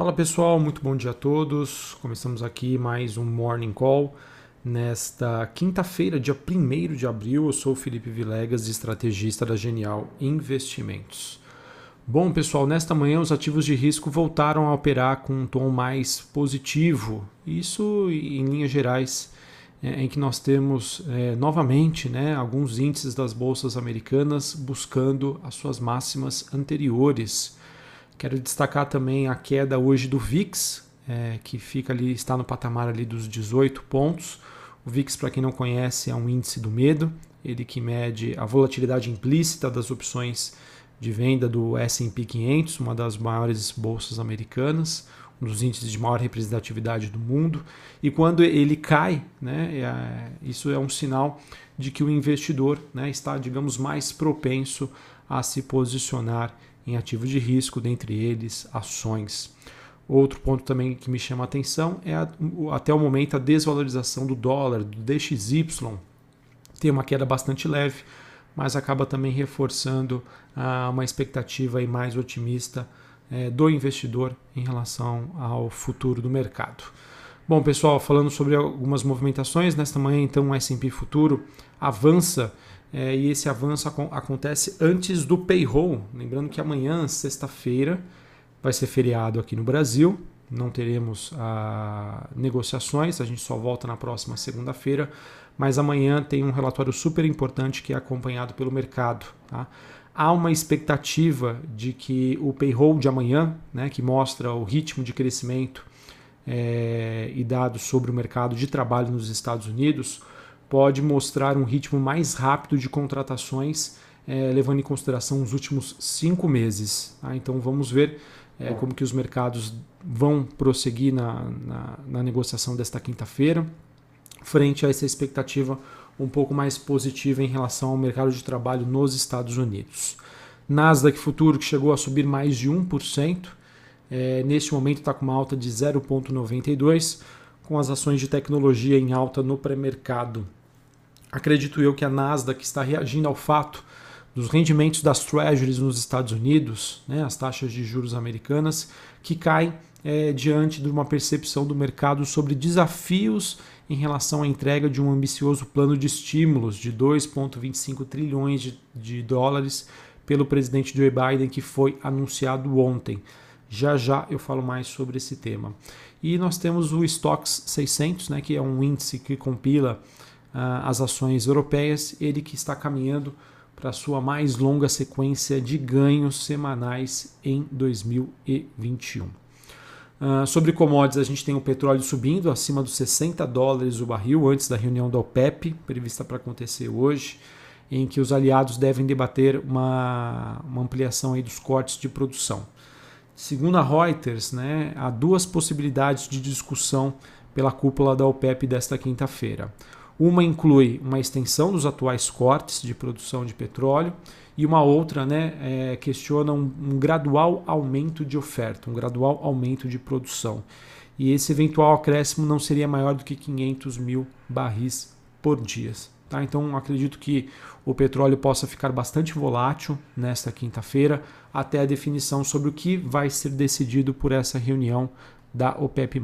Fala pessoal, muito bom dia a todos. Começamos aqui mais um Morning Call nesta quinta-feira, dia 1 de abril. Eu sou Felipe Vilegas, estrategista da Genial Investimentos. Bom, pessoal, nesta manhã os ativos de risco voltaram a operar com um tom mais positivo. Isso, em linhas gerais, é, em que nós temos é, novamente né, alguns índices das bolsas americanas buscando as suas máximas anteriores Quero destacar também a queda hoje do VIX, é, que fica ali, está no patamar ali dos 18 pontos. O VIX, para quem não conhece, é um índice do medo, ele que mede a volatilidade implícita das opções de venda do S&P 500, uma das maiores bolsas americanas, um dos índices de maior representatividade do mundo. E quando ele cai, né, é, isso é um sinal de que o investidor né, está, digamos, mais propenso a se posicionar em ativos de risco, dentre eles ações. Outro ponto também que me chama a atenção é a, até o momento a desvalorização do dólar, do DXY. Tem uma queda bastante leve, mas acaba também reforçando ah, uma expectativa aí mais otimista eh, do investidor em relação ao futuro do mercado. Bom, pessoal, falando sobre algumas movimentações, nesta manhã então o S&P Futuro avança é, e esse avanço ac acontece antes do payroll. Lembrando que amanhã, sexta-feira, vai ser feriado aqui no Brasil. Não teremos ah, negociações, a gente só volta na próxima segunda-feira. Mas amanhã tem um relatório super importante que é acompanhado pelo mercado. Tá? Há uma expectativa de que o payroll de amanhã, né, que mostra o ritmo de crescimento é, e dados sobre o mercado de trabalho nos Estados Unidos, pode mostrar um ritmo mais rápido de contratações, é, levando em consideração os últimos cinco meses. Tá? Então vamos ver é, como que os mercados vão prosseguir na, na, na negociação desta quinta-feira, frente a essa expectativa um pouco mais positiva em relação ao mercado de trabalho nos Estados Unidos. Nasdaq Futuro que chegou a subir mais de 1%, é, neste momento está com uma alta de 0,92%, com as ações de tecnologia em alta no pré-mercado acredito eu que a Nasdaq está reagindo ao fato dos rendimentos das treasuries nos Estados Unidos, né, as taxas de juros americanas, que caem é, diante de uma percepção do mercado sobre desafios em relação à entrega de um ambicioso plano de estímulos de 2,25 trilhões de, de dólares pelo presidente Joe Biden, que foi anunciado ontem. Já já eu falo mais sobre esse tema. E nós temos o Stocks 600, né, que é um índice que compila as ações europeias, ele que está caminhando para sua mais longa sequência de ganhos semanais em 2021. Uh, sobre commodities, a gente tem o petróleo subindo acima dos 60 dólares o barril antes da reunião da OPEP, prevista para acontecer hoje, em que os aliados devem debater uma, uma ampliação aí dos cortes de produção. Segundo a Reuters, né, há duas possibilidades de discussão pela cúpula da OPEP desta quinta-feira. Uma inclui uma extensão dos atuais cortes de produção de petróleo e uma outra né, é, questiona um, um, gradual aumento de oferta, um gradual aumento de produção. E esse eventual acréscimo não seria maior do que 500 mil barris por dia. Tá? Então acredito que o petróleo possa ficar bastante volátil nesta quinta-feira até a definição sobre o que vai ser decidido por essa reunião da OPEP+.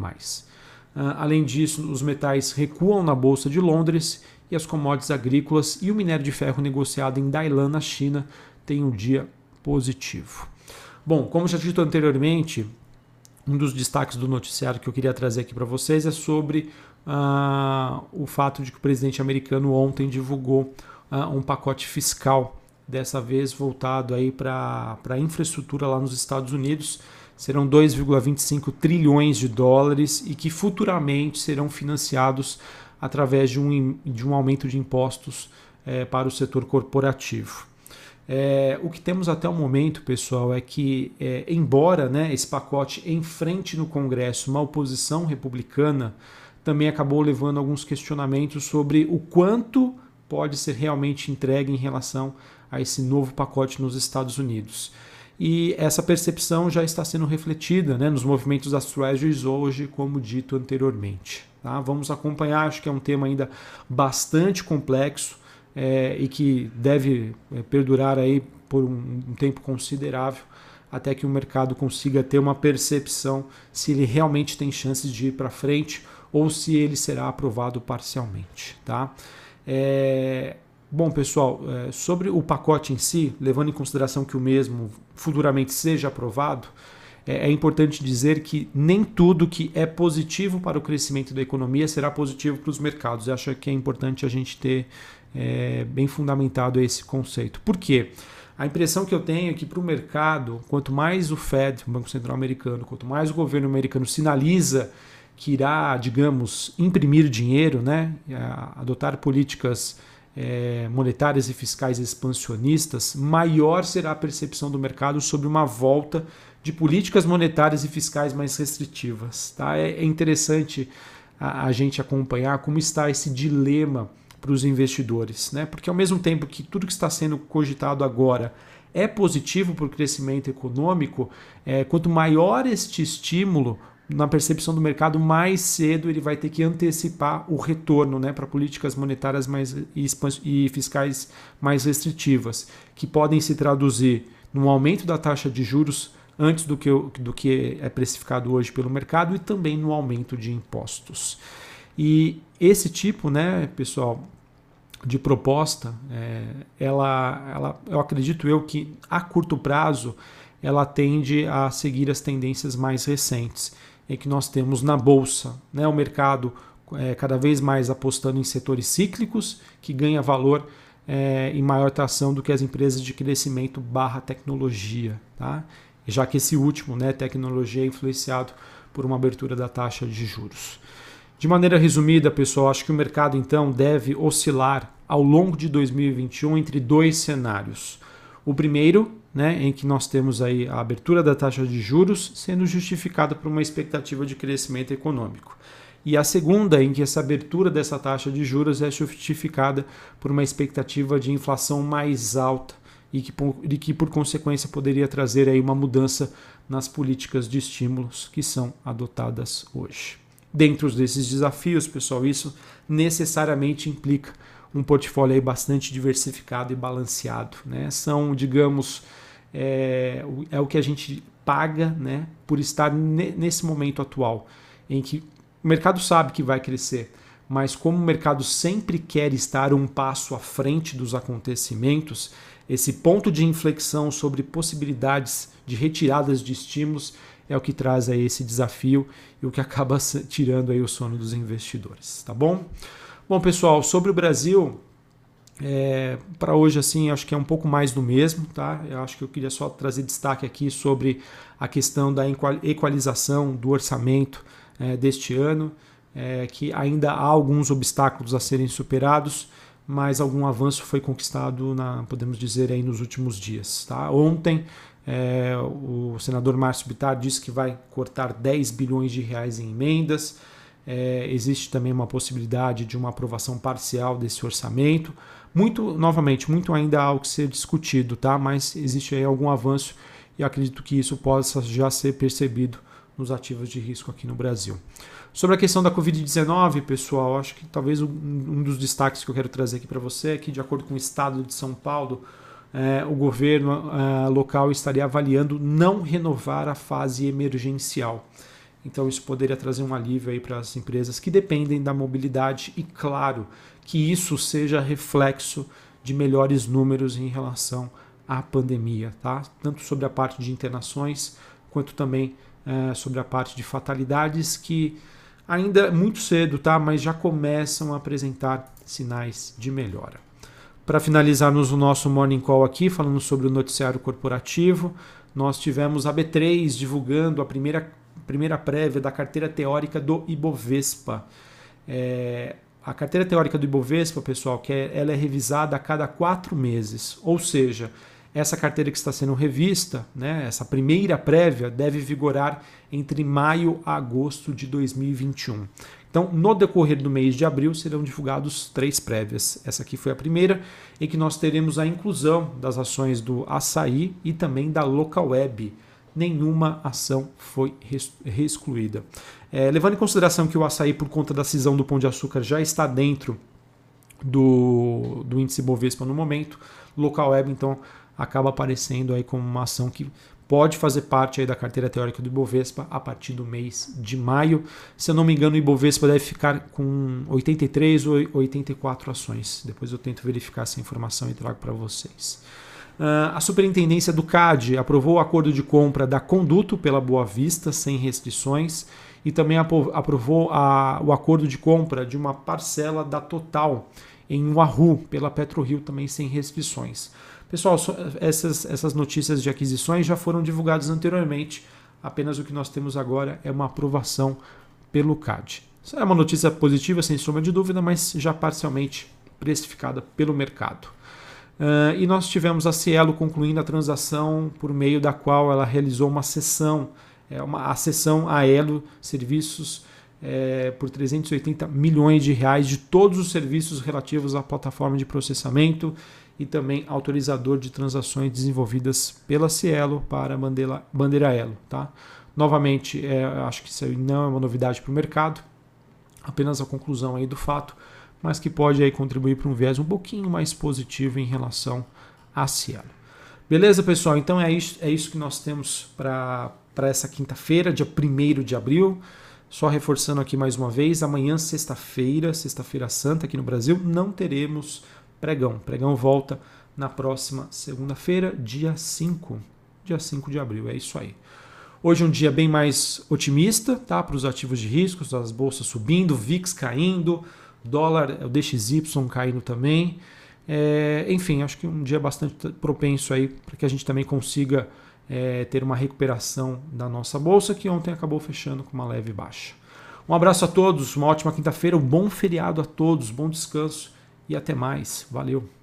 Ah, além disso, os metais recuam na Bolsa de Londres e as commodities agrícolas e o minério de ferro negociado em Dailan, na China, tem um dia positivo. Bom, como já dito anteriormente, um dos destaques do noticiário que eu queria trazer aqui para vocês é sobre uh, o fato de que o presidente americano ontem divulgou uh, um pacote fiscal, dessa vez voltado para a infraestrutura lá nos Estados Unidos serão 2,25 trilhões de dólares e que futuramente serão financiados através de um, de um aumento de impostos é, para o setor corporativo. É, o que temos até o momento, pessoal, é que, é, embora né, esse pacote enfrente no Congresso uma oposição republicana, também acabou levando alguns questionamentos sobre o quanto pode ser realmente entregue em relação a esse novo pacote nos Estados Unidos e essa percepção já está sendo refletida né, nos movimentos das treasuries hoje, como dito anteriormente. Tá? Vamos acompanhar, acho que é um tema ainda bastante complexo é, e que deve é, perdurar aí por um, um tempo considerável, até que o mercado consiga ter uma percepção se ele realmente tem chances de ir para frente ou se ele será aprovado parcialmente. Tá? É... Bom, pessoal, é, sobre o pacote em si, levando em consideração que o mesmo futuramente seja aprovado, é, é importante dizer que nem tudo que é positivo para o crescimento da economia será positivo para os mercados. Eu acho que é importante a gente ter é, bem fundamentado esse conceito. Por quê? A impressão que eu tenho é que para o mercado, quanto mais o Fed, o Banco Central Americano, quanto mais o governo americano sinaliza que irá, digamos, imprimir dinheiro, né, adotar políticas é, monetárias e fiscais expansionistas, maior será a percepção do mercado sobre uma volta de políticas monetárias e fiscais mais restritivas. Tá? É, é interessante a, a gente acompanhar como está esse dilema para os investidores, né? Porque ao mesmo tempo que tudo que está sendo cogitado agora é positivo para o crescimento econômico, é, quanto maior este estímulo na percepção do mercado, mais cedo ele vai ter que antecipar o retorno né, para políticas monetárias mais e fiscais mais restritivas, que podem se traduzir no aumento da taxa de juros antes do que, do que é precificado hoje pelo mercado e também no aumento de impostos. E esse tipo, né, pessoal, de proposta, é, ela, ela, eu acredito eu que a curto prazo ela tende a seguir as tendências mais recentes que nós temos na bolsa, né, o mercado é, cada vez mais apostando em setores cíclicos que ganha valor é, em maior tração do que as empresas de crescimento barra tecnologia, tá? já que esse último, né, tecnologia, é influenciado por uma abertura da taxa de juros. De maneira resumida, pessoal, acho que o mercado então deve oscilar ao longo de 2021 entre dois cenários. O primeiro, né, em que nós temos aí a abertura da taxa de juros sendo justificada por uma expectativa de crescimento econômico. E a segunda, em que essa abertura dessa taxa de juros é justificada por uma expectativa de inflação mais alta e que, e que por consequência poderia trazer aí uma mudança nas políticas de estímulos que são adotadas hoje. Dentro desses desafios, pessoal, isso necessariamente implica um portfólio aí bastante diversificado e balanceado. Né? São, digamos, é, é o que a gente paga né, por estar nesse momento atual, em que o mercado sabe que vai crescer, mas como o mercado sempre quer estar um passo à frente dos acontecimentos, esse ponto de inflexão sobre possibilidades de retiradas de estímulos é o que traz aí esse desafio e o que acaba tirando aí o sono dos investidores, tá bom? Bom, pessoal, sobre o Brasil, é, para hoje, assim, acho que é um pouco mais do mesmo, tá? Eu acho que eu queria só trazer destaque aqui sobre a questão da equalização do orçamento é, deste ano, é, que ainda há alguns obstáculos a serem superados, mas algum avanço foi conquistado, na, podemos dizer, aí nos últimos dias. Tá? Ontem, é, o senador Márcio Bittar disse que vai cortar 10 bilhões de reais em emendas. É, existe também uma possibilidade de uma aprovação parcial desse orçamento. Muito, novamente, muito ainda há algo que ser discutido, tá? Mas existe aí algum avanço e acredito que isso possa já ser percebido nos ativos de risco aqui no Brasil. Sobre a questão da Covid-19, pessoal, acho que talvez um dos destaques que eu quero trazer aqui para você é que, de acordo com o estado de São Paulo, é, o governo é, local estaria avaliando não renovar a fase emergencial. Então isso poderia trazer um alívio aí para as empresas que dependem da mobilidade e claro que isso seja reflexo de melhores números em relação à pandemia, tá? Tanto sobre a parte de internações quanto também é, sobre a parte de fatalidades que ainda é muito cedo, tá? Mas já começam a apresentar sinais de melhora. Para finalizarmos o nosso Morning Call aqui, falando sobre o noticiário corporativo, nós tivemos a B3 divulgando a primeira, primeira prévia da carteira teórica do Ibovespa. É, a carteira teórica do Ibovespa, pessoal, que é, ela é revisada a cada quatro meses, ou seja, essa carteira que está sendo revista, né, essa primeira prévia, deve vigorar entre maio a agosto de 2021. Então, no decorrer do mês de abril serão divulgados três prévias. Essa aqui foi a primeira, em que nós teremos a inclusão das ações do Açaí e também da Localweb. Nenhuma ação foi excluída. É, levando em consideração que o açaí, por conta da cisão do Pão de Açúcar, já está dentro do, do índice Bovespa no momento, Local Web, então, acaba aparecendo aí como uma ação que pode fazer parte aí da carteira teórica do Ibovespa a partir do mês de maio. Se eu não me engano, o Ibovespa deve ficar com 83 ou 84 ações. Depois eu tento verificar essa informação e trago para vocês. Uh, a Superintendência do CAD aprovou o acordo de compra da Conduto pela Boa Vista, sem restrições, e também aprovou a, o acordo de compra de uma parcela da Total em Wahoo pela PetroRio, também sem restrições. Pessoal, essas, essas notícias de aquisições já foram divulgadas anteriormente, apenas o que nós temos agora é uma aprovação pelo CAD. Isso é uma notícia positiva, sem sombra de dúvida, mas já parcialmente precificada pelo mercado. Uh, e nós tivemos a Cielo concluindo a transação por meio da qual ela realizou uma sessão, é uma, a sessão a Elo Serviços é, por 380 milhões de reais de todos os serviços relativos à plataforma de processamento e também autorizador de transações desenvolvidas pela Cielo para bandeira, bandeira Elo. Tá? Novamente, é, acho que isso não é uma novidade para o mercado, apenas a conclusão aí do fato, mas que pode aí contribuir para um viés um pouquinho mais positivo em relação à Cielo. Beleza, pessoal? Então é isso, é isso que nós temos para essa quinta-feira, dia 1 de abril. Só reforçando aqui mais uma vez, amanhã, sexta-feira, sexta-feira santa aqui no Brasil, não teremos pregão. Pregão volta na próxima segunda-feira, dia 5. Dia 5 de abril, é isso aí. Hoje é um dia bem mais otimista, tá? Para os ativos de riscos, as bolsas subindo, VIX caindo, dólar, o DXY caindo também. É, enfim, acho que um dia bastante propenso aí para que a gente também consiga é, ter uma recuperação da nossa bolsa, que ontem acabou fechando com uma leve baixa. Um abraço a todos, uma ótima quinta-feira, um bom feriado a todos, bom descanso e até mais. Valeu!